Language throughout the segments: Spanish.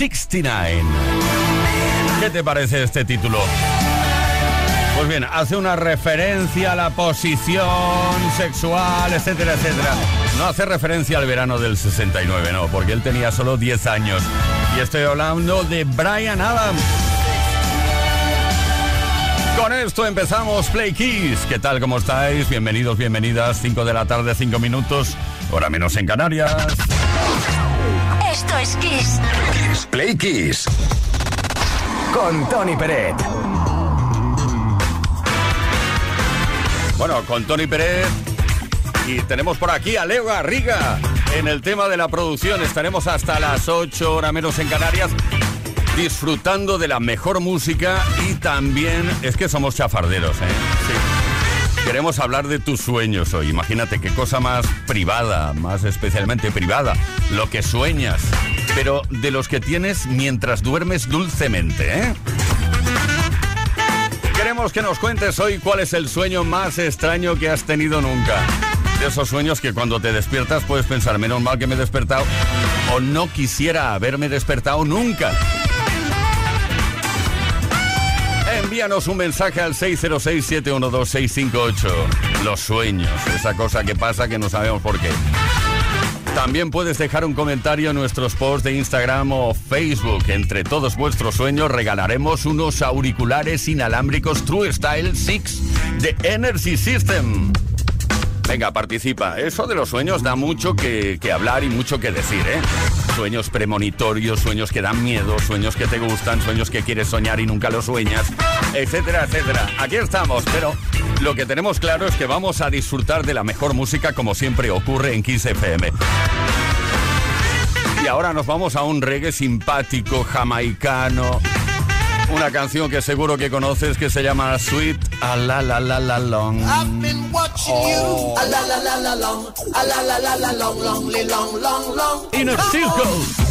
69. ¿Qué te parece este título? Pues bien, hace una referencia a la posición sexual, etcétera, etcétera. No hace referencia al verano del 69, no, porque él tenía solo 10 años. Y estoy hablando de Brian Adams. Con esto empezamos Play Keys. ¿Qué tal? ¿Cómo estáis? Bienvenidos, bienvenidas. 5 de la tarde, 5 minutos. Hora menos en Canarias. Esto es Kiss. Play Kiss. Con Tony Peret. Bueno, con Tony Pérez. Y tenemos por aquí a Leo Garriga en el tema de la producción. Estaremos hasta las 8 horas menos en Canarias disfrutando de la mejor música y también es que somos chafarderos, ¿eh? Sí. Queremos hablar de tus sueños hoy. Imagínate qué cosa más privada, más especialmente privada, lo que sueñas, pero de los que tienes mientras duermes dulcemente, ¿eh? Queremos que nos cuentes hoy cuál es el sueño más extraño que has tenido nunca. De esos sueños que cuando te despiertas puedes pensar, menos mal que me he despertado, o no quisiera haberme despertado nunca. Envíanos un mensaje al 606-712-658. Los sueños, esa cosa que pasa que no sabemos por qué. También puedes dejar un comentario en nuestros posts de Instagram o Facebook. Entre todos vuestros sueños regalaremos unos auriculares inalámbricos True Style 6 de Energy System. Venga, participa. Eso de los sueños da mucho que, que hablar y mucho que decir, ¿eh? Sueños premonitorios, sueños que dan miedo, sueños que te gustan, sueños que quieres soñar y nunca los sueñas, etcétera, etcétera. Aquí estamos, pero lo que tenemos claro es que vamos a disfrutar de la mejor música como siempre ocurre en 15 FM. Y ahora nos vamos a un reggae simpático, jamaicano. Una canción que seguro que conoces que se llama Sweet A La La La La Long. I've been watching you. Oh. Inner Circle.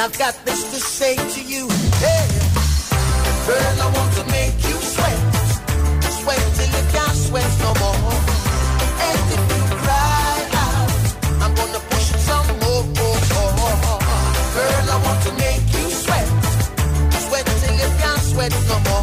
And I've got this to say to you. Hey, girl, I want to make you sweat. Sweat till you can't sweat no more. And if you cry out, I'm gonna push it some more. Girl, I want to make you sweat. Sweat till you can't sweat no more.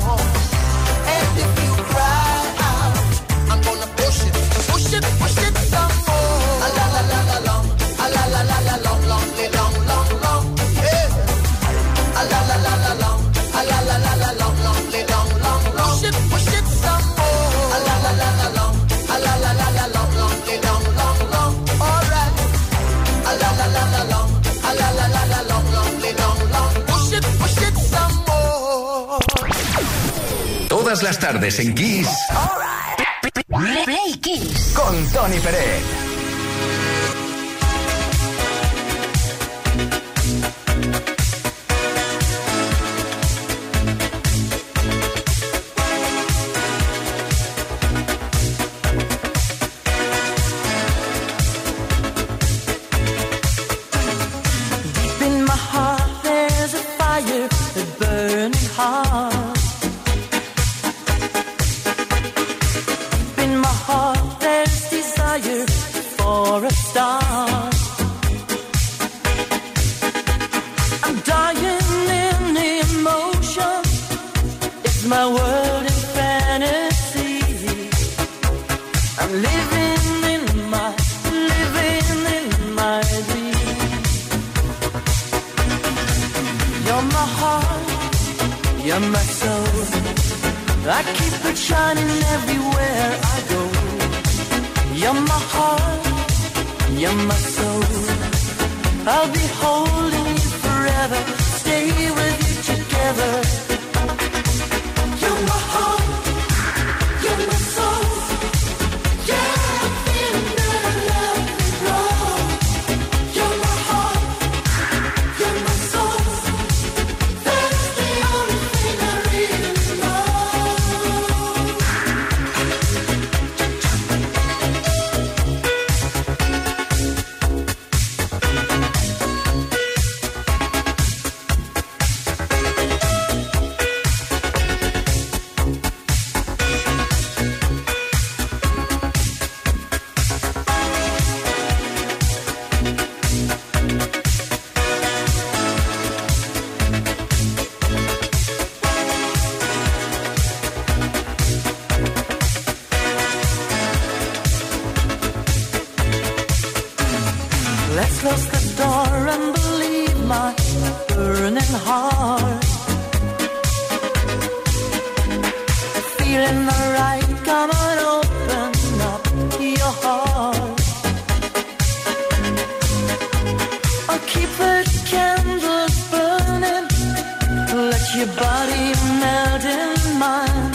las tardes en Kiss. Right. Play Kiss. Con Tony Pérez. for a star. I'm dying in emotion. It's my world in fantasy. I'm living in my, living in my dream. You're my heart, you're my soul. I keep it shining everywhere you're my heart, you're my soul. I'll be holding you forever. Stay with you together. feeling alright, come on, open up your heart. i keep the candles burning, let your body melt in mine.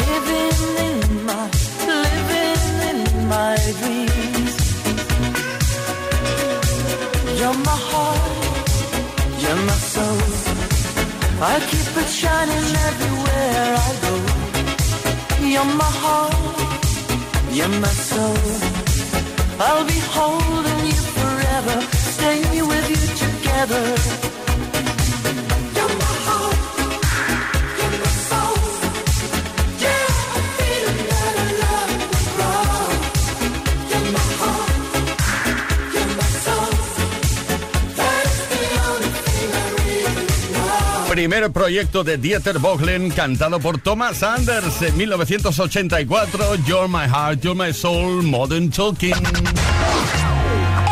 Living in my, living in my dreams. You're my heart, you're my soul. I You're my heart, you're my soul. I'll be holding you forever, staying with you together. primer proyecto de Dieter Bohlen cantado por Thomas Anders en 1984, You're My Heart, You're My Soul, Modern Talking.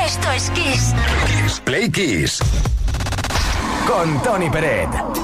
Esto es Kiss. Kiss Play Kiss. Con Tony Peret.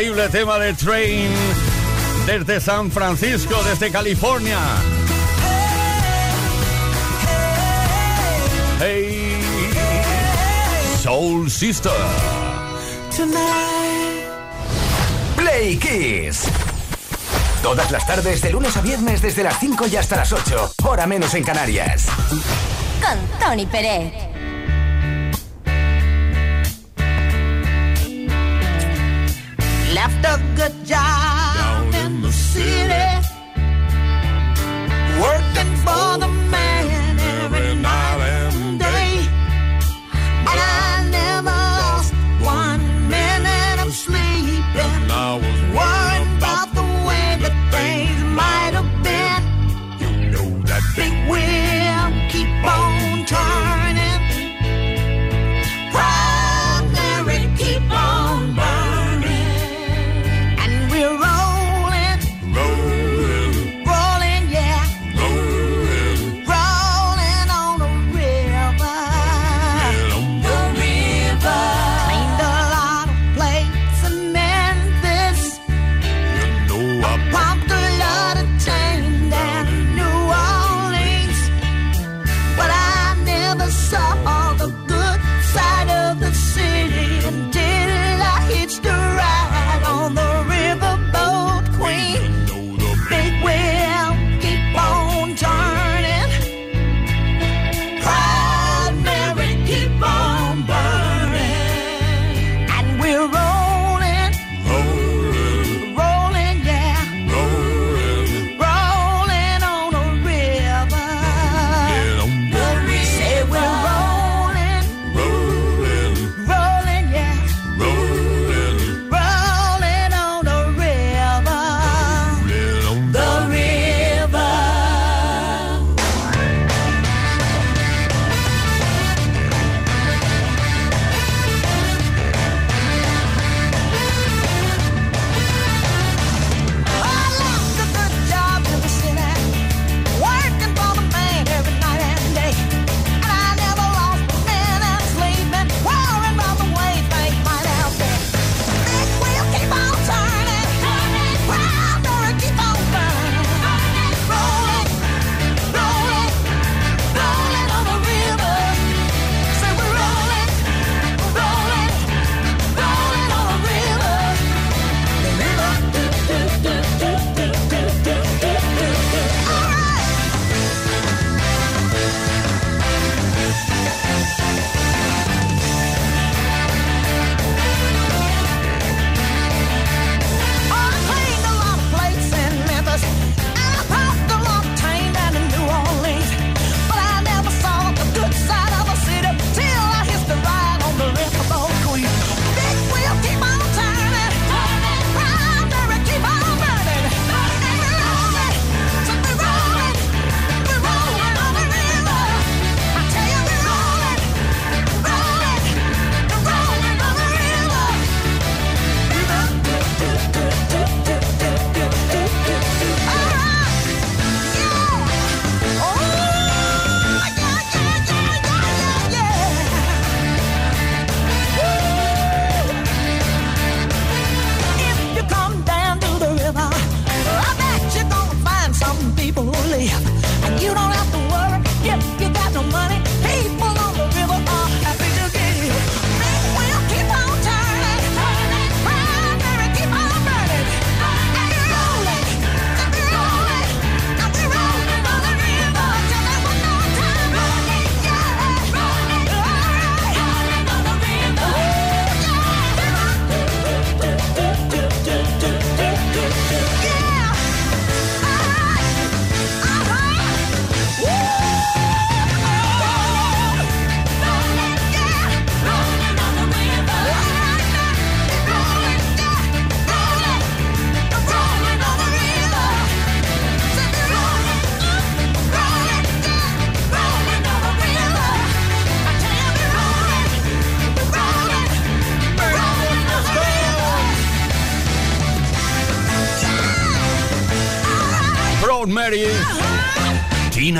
increíble tema de Train desde San Francisco, desde California. Hey, Soul Sister. Play Kiss. Todas las tardes, de lunes a viernes, desde las 5 y hasta las 8, hora menos en Canarias. Con Tony Pérez. a good job.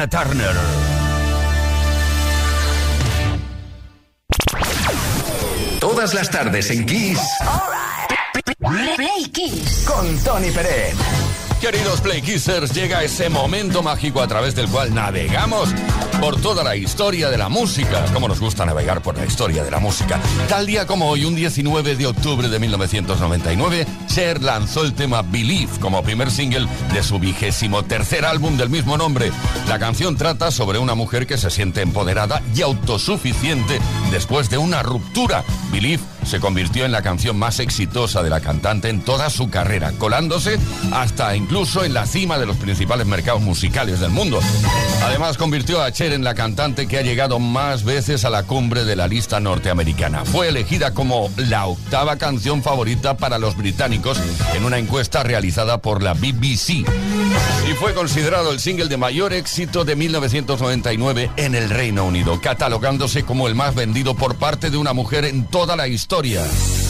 Tina Turner. Todas las tardes en Kiss. Right. Play Kiss. Con Tony Pérez. Queridos Play Kissers, llega ese momento mágico a través del cual navegamos por toda la historia de la música. Como nos gusta navegar por la historia de la música. Tal día como hoy, un 19 de octubre de 1999, Cher lanzó el tema Believe como primer single de su vigésimo tercer álbum del mismo nombre. La canción trata sobre una mujer que se siente empoderada y autosuficiente después de una ruptura. Believe se convirtió en la canción más exitosa de la cantante en toda su carrera, colándose hasta incluso en la cima de los principales mercados musicales del mundo. Además, convirtió a Cher en la cantante que ha llegado más veces a la cumbre de la lista norteamericana. Fue elegida como la octava canción favorita para los británicos en una encuesta realizada por la BBC. Y fue considerado el single de mayor éxito de 1999 en el Reino Unido, catalogándose como el más vendido por parte de una mujer en toda la historia. No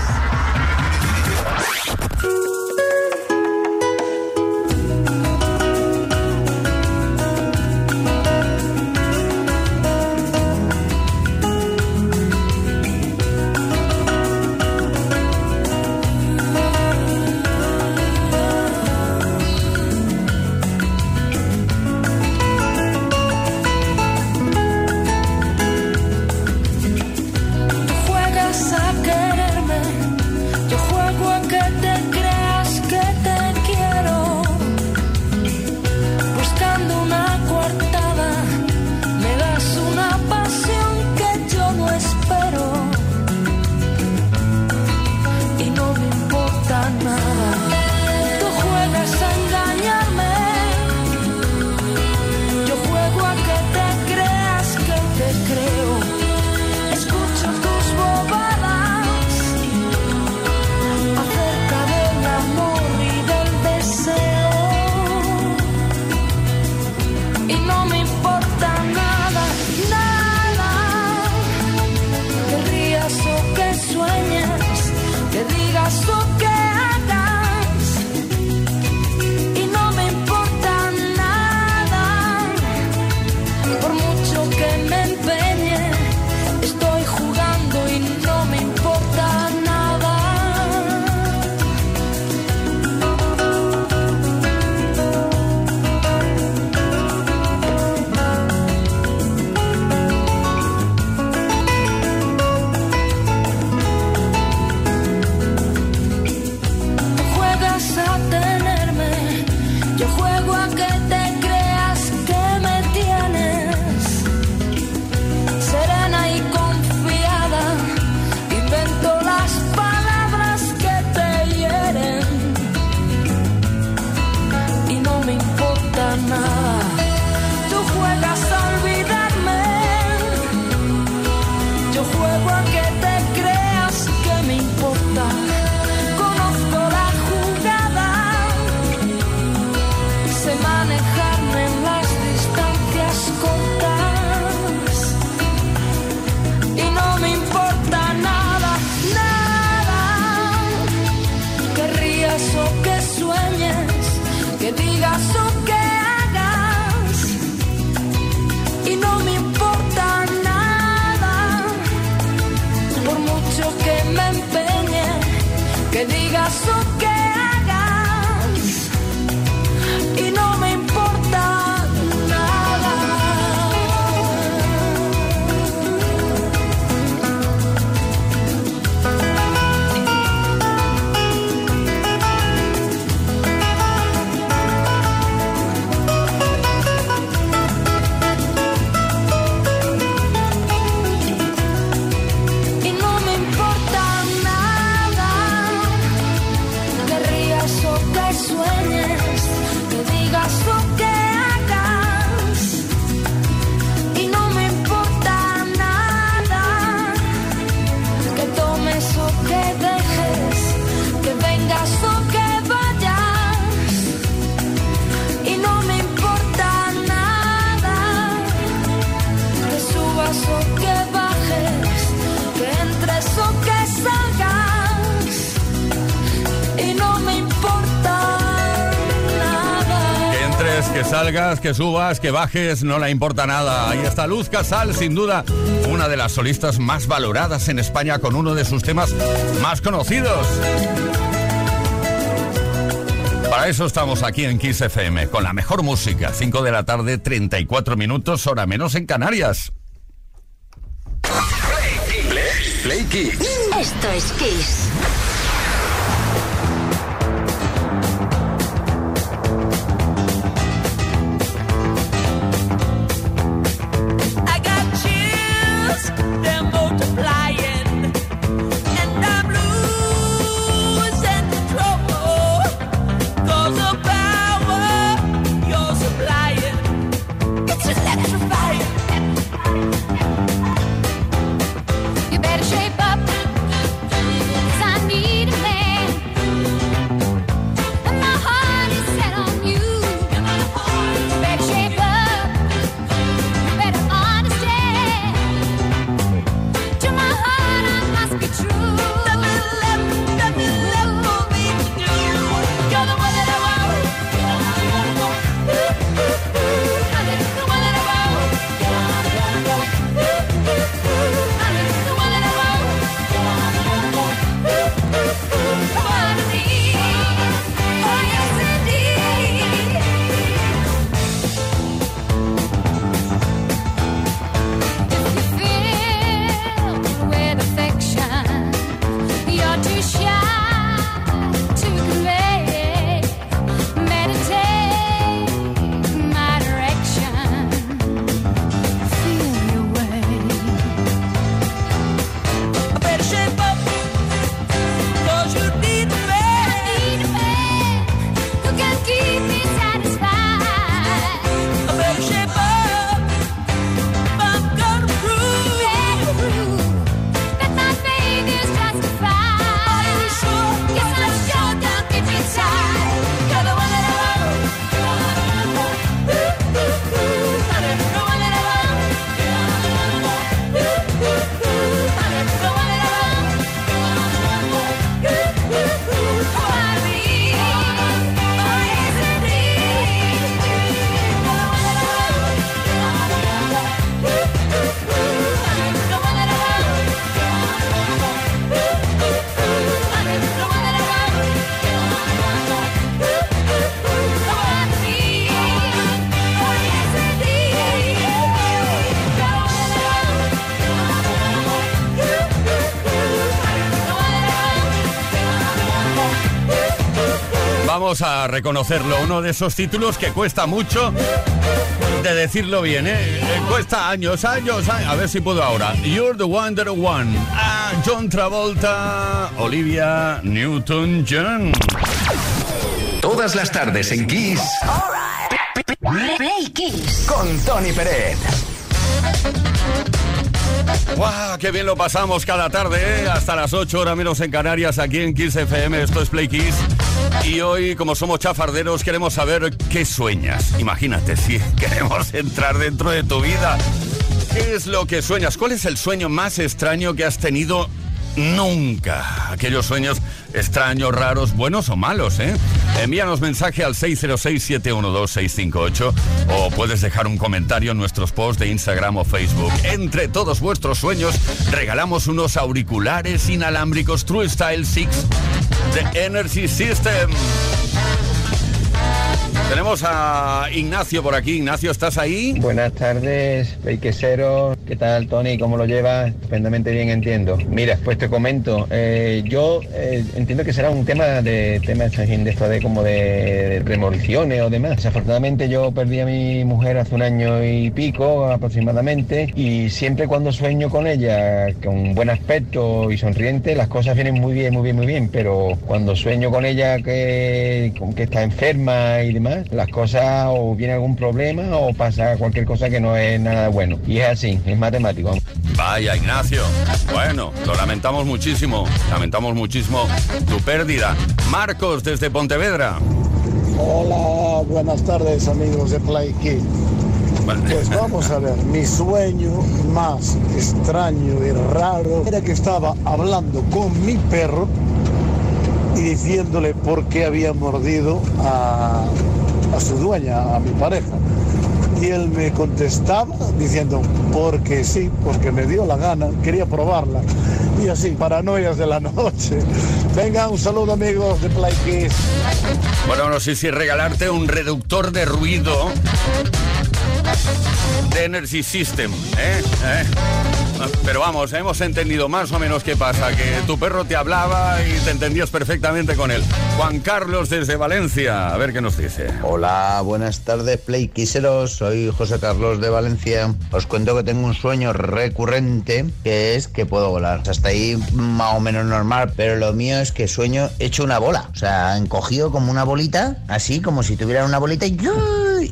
que subas, que bajes, no le importa nada. Y está Luz Casal, sin duda, una de las solistas más valoradas en España con uno de sus temas más conocidos. Para eso estamos aquí en Kiss FM, con la mejor música. 5 de la tarde, 34 minutos, hora menos en Canarias. Play, Play, Play Kiss. Esto es Kiss. A reconocerlo. Uno de esos títulos que cuesta mucho de decirlo bien, ¿eh? Eh, Cuesta años, años, años. A ver si puedo ahora. You're the Wonder One. Ah, John Travolta, Olivia Newton-John. Todas las tardes en Kiss Play Kiss. con Tony Peret. ¡Guau! ¡Qué bien lo pasamos cada tarde! ¿eh? Hasta las 8 horas menos en Canarias, aquí en Kiss FM. Esto es Play Kiss. Y hoy, como somos chafarderos, queremos saber qué sueñas. Imagínate, si queremos entrar dentro de tu vida. ¿Qué es lo que sueñas? ¿Cuál es el sueño más extraño que has tenido nunca? Aquellos sueños extraños, raros, buenos o malos, ¿eh? Envíanos mensaje al 606-712-658 o puedes dejar un comentario en nuestros posts de Instagram o Facebook. Entre todos vuestros sueños, regalamos unos auriculares inalámbricos True Style 6 de Energy System. Tenemos a Ignacio por aquí. Ignacio, ¿estás ahí? Buenas tardes, Peiqueseros. ¿Qué tal, Tony? ¿Cómo lo llevas? Estupendamente bien, entiendo. Mira, pues te comento. eh, yo eh, entiendo que será un tema de tema de esto de como de, premoniciones o demás. Desafortunadamente yo perdí a mi mujer hace un año y pico aproximadamente y siempre cuando sueño con ella con buen aspecto y sonriente las cosas vienen muy bien, muy bien, muy bien. Pero cuando sueño con ella que, con que está enferma y demás, las cosas o viene algún problema o pasa cualquier cosa que no es nada bueno. Y es así, es matemático. Vaya, Ignacio. Bueno, lo lamentamos muchísimo. Lamentamos muchísimo tu pérdida. Marcos, desde Pontevedra. Hola, buenas tardes amigos de Play Kids. Pues vamos a ver, mi sueño más extraño y raro era que estaba hablando con mi perro y diciéndole por qué había mordido a, a su dueña, a mi pareja. Y él me contestaba diciendo, porque sí, porque me dio la gana, quería probarla. Y así, paranoias de la noche. Venga, un saludo amigos de Play Kids. Bueno, no sé si regalarte un reductor de ruido de Energy System, ¿eh? ¿Eh? Pero vamos, hemos entendido más o menos qué pasa, que tu perro te hablaba y te entendías perfectamente con él. Juan Carlos desde Valencia, a ver qué nos dice. Hola, buenas tardes, Play Quiseros. Soy José Carlos de Valencia. Os cuento que tengo un sueño recurrente que es que puedo volar. Hasta ahí más o menos normal, pero lo mío es que sueño hecho una bola. O sea, encogido como una bolita, así como si tuviera una bolita y,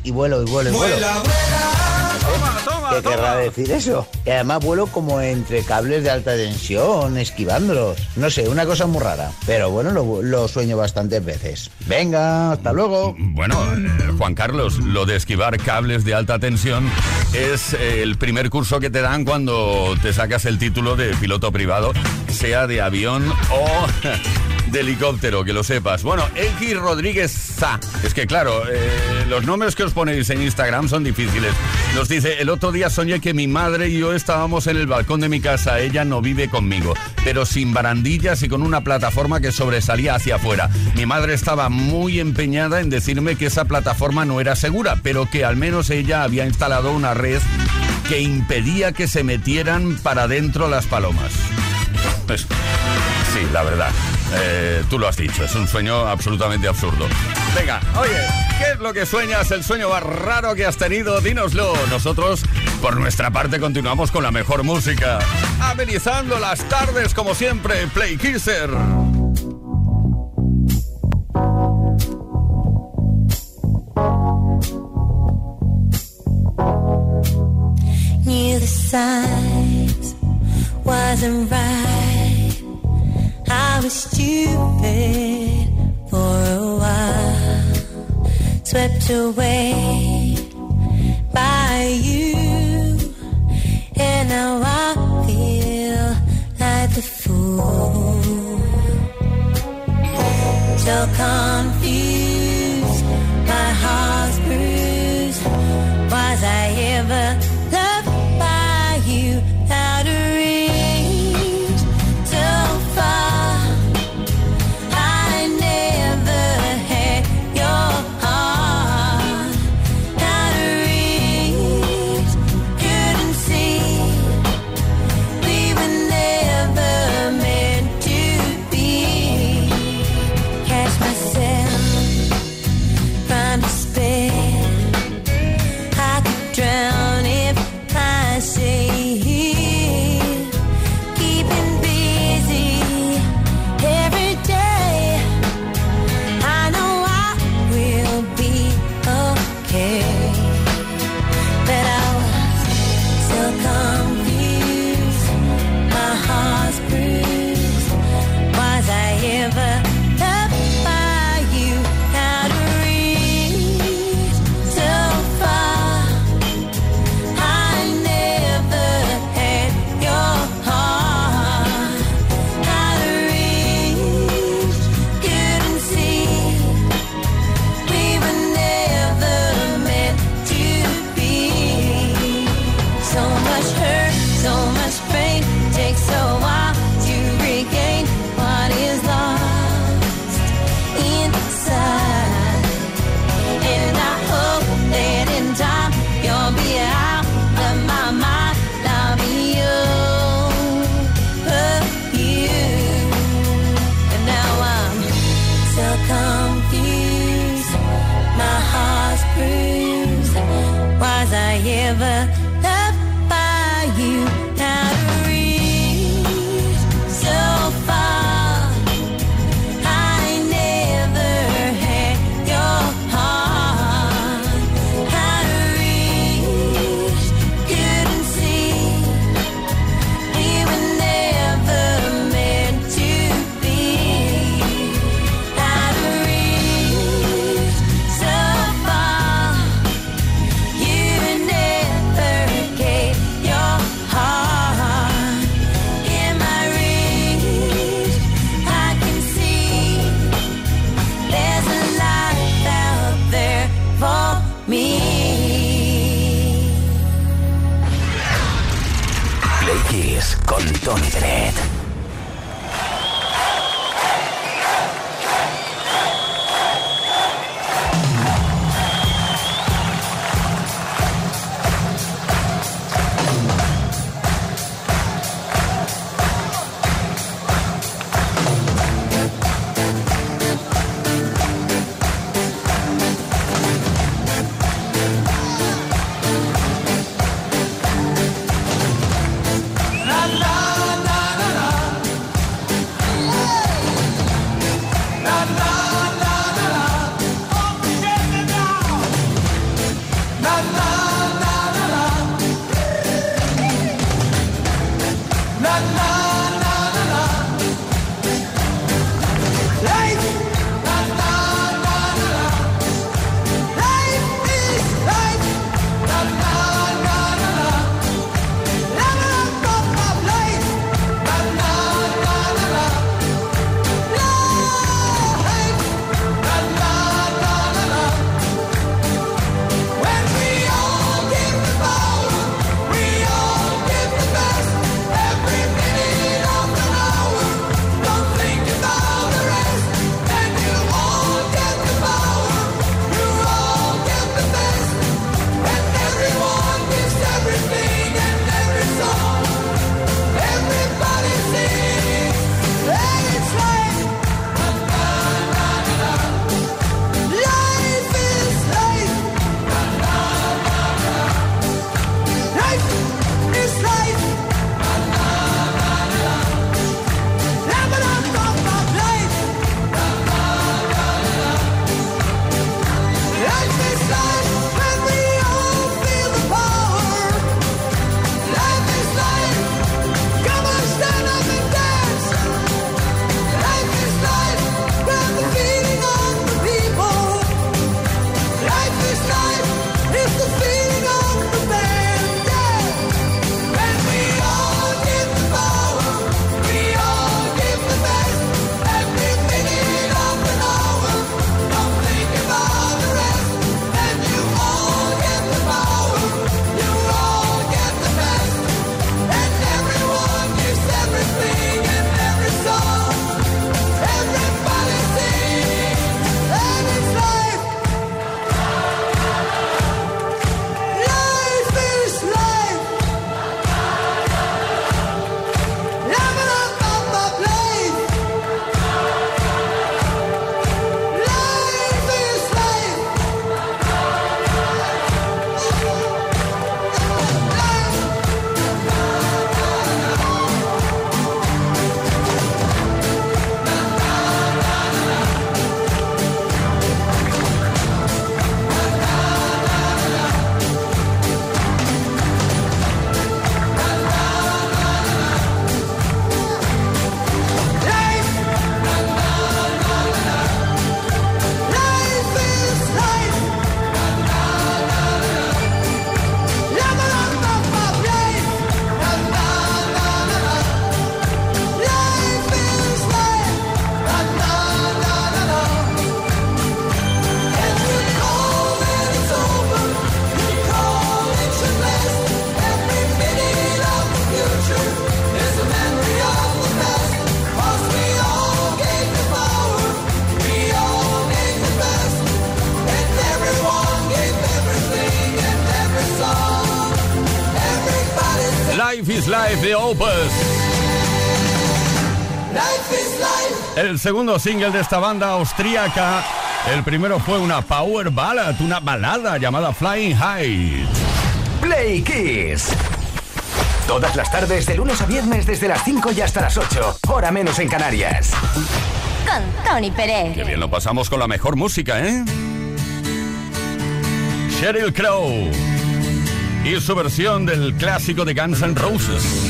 y vuelo y vuelo y vuelo. ¿Qué querrá decir eso? Y además vuelo como entre cables de alta tensión, esquivándolos. No sé, una cosa muy rara. Pero bueno, lo, lo sueño bastantes veces. Venga, hasta luego. Bueno, eh, Juan Carlos, lo de esquivar cables de alta tensión es eh, el primer curso que te dan cuando te sacas el título de piloto privado, sea de avión o de helicóptero, que lo sepas. Bueno, X Rodríguez Za. Es que claro, eh, los nombres que os ponéis en Instagram son difíciles. Nos dice, el otro día soñé que mi madre y yo estábamos en el balcón de mi casa. Ella no vive conmigo, pero sin barandillas y con una plataforma que sobresalía hacia afuera. Mi madre estaba muy empeñada en decirme que esa plataforma no era segura, pero que al menos ella había instalado una red que impedía que se metieran para adentro las palomas. Pues, sí, la verdad. Eh, tú lo has dicho, es un sueño absolutamente absurdo. Venga, oye, ¿qué es lo que sueñas? El sueño más raro que has tenido, dínoslo. Nosotros, por nuestra parte, continuamos con la mejor música. Amenizando las tardes, como siempre, Play Kisser. Wasn't. I was stupid for a while, swept away by you, and now I feel like the fool. So confused, Life de Opus. Life is life. El segundo single de esta banda austríaca. El primero fue una power ballad, una balada llamada Flying High. Play Kiss. Todas las tardes, de lunes a viernes, desde las 5 y hasta las 8, hora menos en Canarias. Con Tony Pérez. Qué bien lo pasamos con la mejor música, ¿eh? Sheryl Crow y su versión del clásico de Guns N' Roses.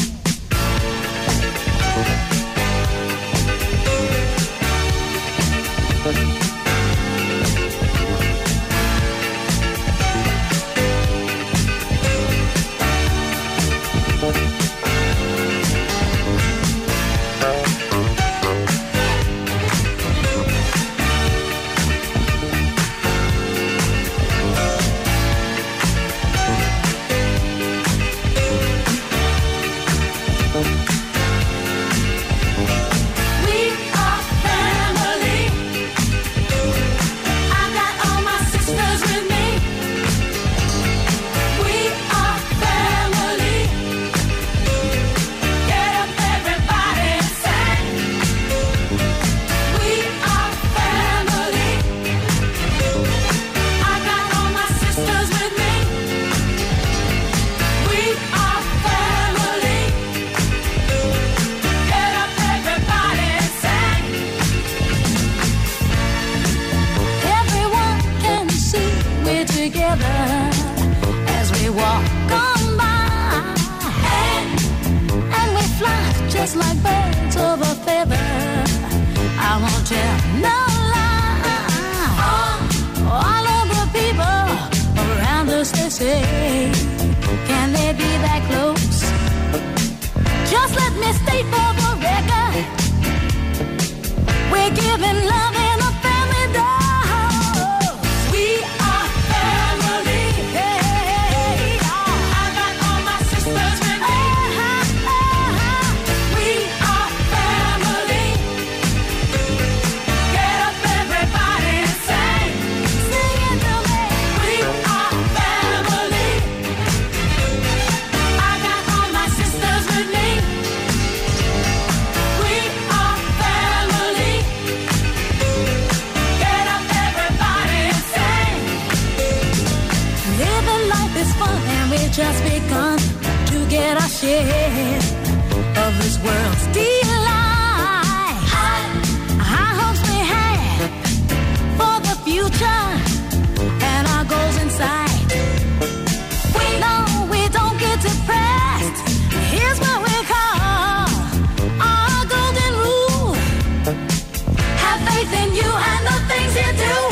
Just begun to get our share of this world's delight. High hopes we had for the future and our goals in sight. We know we don't get depressed. Here's what we call our golden rule. Have faith in you and the things you do.